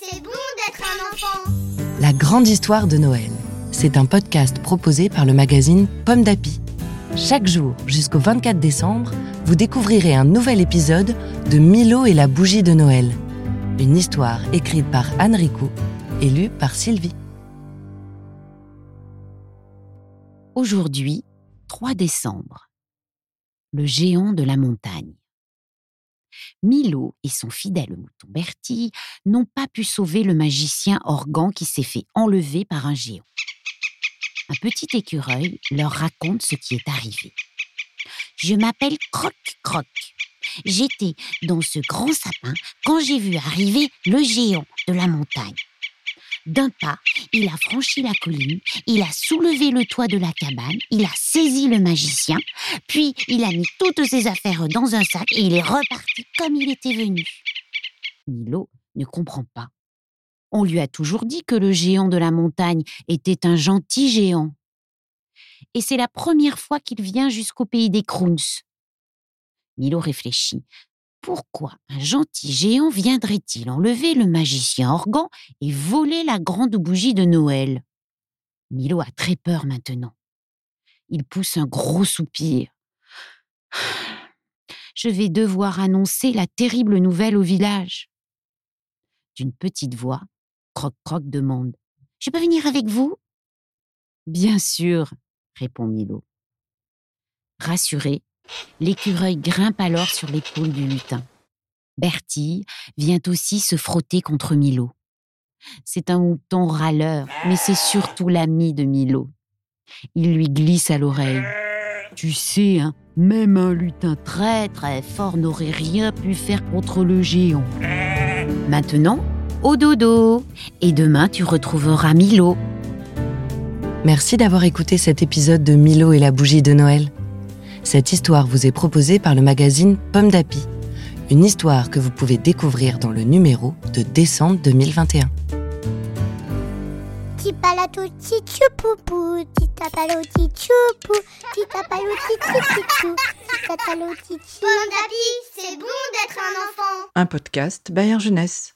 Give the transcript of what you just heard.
C'est bon d'être un enfant. La grande histoire de Noël. C'est un podcast proposé par le magazine Pomme d'Api. Chaque jour, jusqu'au 24 décembre, vous découvrirez un nouvel épisode de Milo et la bougie de Noël. Une histoire écrite par Anne Ricou et lue par Sylvie. Aujourd'hui, 3 décembre. Le géant de la montagne. Milo et son fidèle mouton Bertie n'ont pas pu sauver le magicien Organ qui s'est fait enlever par un géant. Un petit écureuil leur raconte ce qui est arrivé. Je m'appelle Croc Croc. J'étais dans ce grand sapin quand j'ai vu arriver le géant de la montagne. D'un pas, il a franchi la colline, il a soulevé le toit de la cabane, il a saisi le magicien, puis il a mis toutes ses affaires dans un sac et il est reparti comme il était venu. Milo ne comprend pas. On lui a toujours dit que le géant de la montagne était un gentil géant. Et c'est la première fois qu'il vient jusqu'au pays des Crowns. Milo réfléchit. Pourquoi un gentil géant viendrait-il enlever le magicien Organ et voler la grande bougie de Noël? Milo a très peur maintenant. Il pousse un gros soupir. Je vais devoir annoncer la terrible nouvelle au village. D'une petite voix, Croc-Croc demande Je peux venir avec vous Bien sûr, répond Milo. Rassuré, l'écureuil grimpe alors sur l'épaule du lutin. Bertie vient aussi se frotter contre Milo. C'est un mouton râleur, mais c'est surtout l'ami de Milo. Il lui glisse à l'oreille. Tu sais, hein, même un lutin très très fort n'aurait rien pu faire contre le géant. Maintenant, au dodo. Et demain, tu retrouveras Milo. Merci d'avoir écouté cet épisode de Milo et la bougie de Noël. Cette histoire vous est proposée par le magazine Pomme d'Api. Une histoire que vous pouvez découvrir dans le numéro de décembre 2021. Tipalato tichupupu, titapalo tichupu, titapalo tichichichou, titatalo tichi. Pomme d'api, c'est bon d'être un enfant. Un podcast Bayern Jeunesse.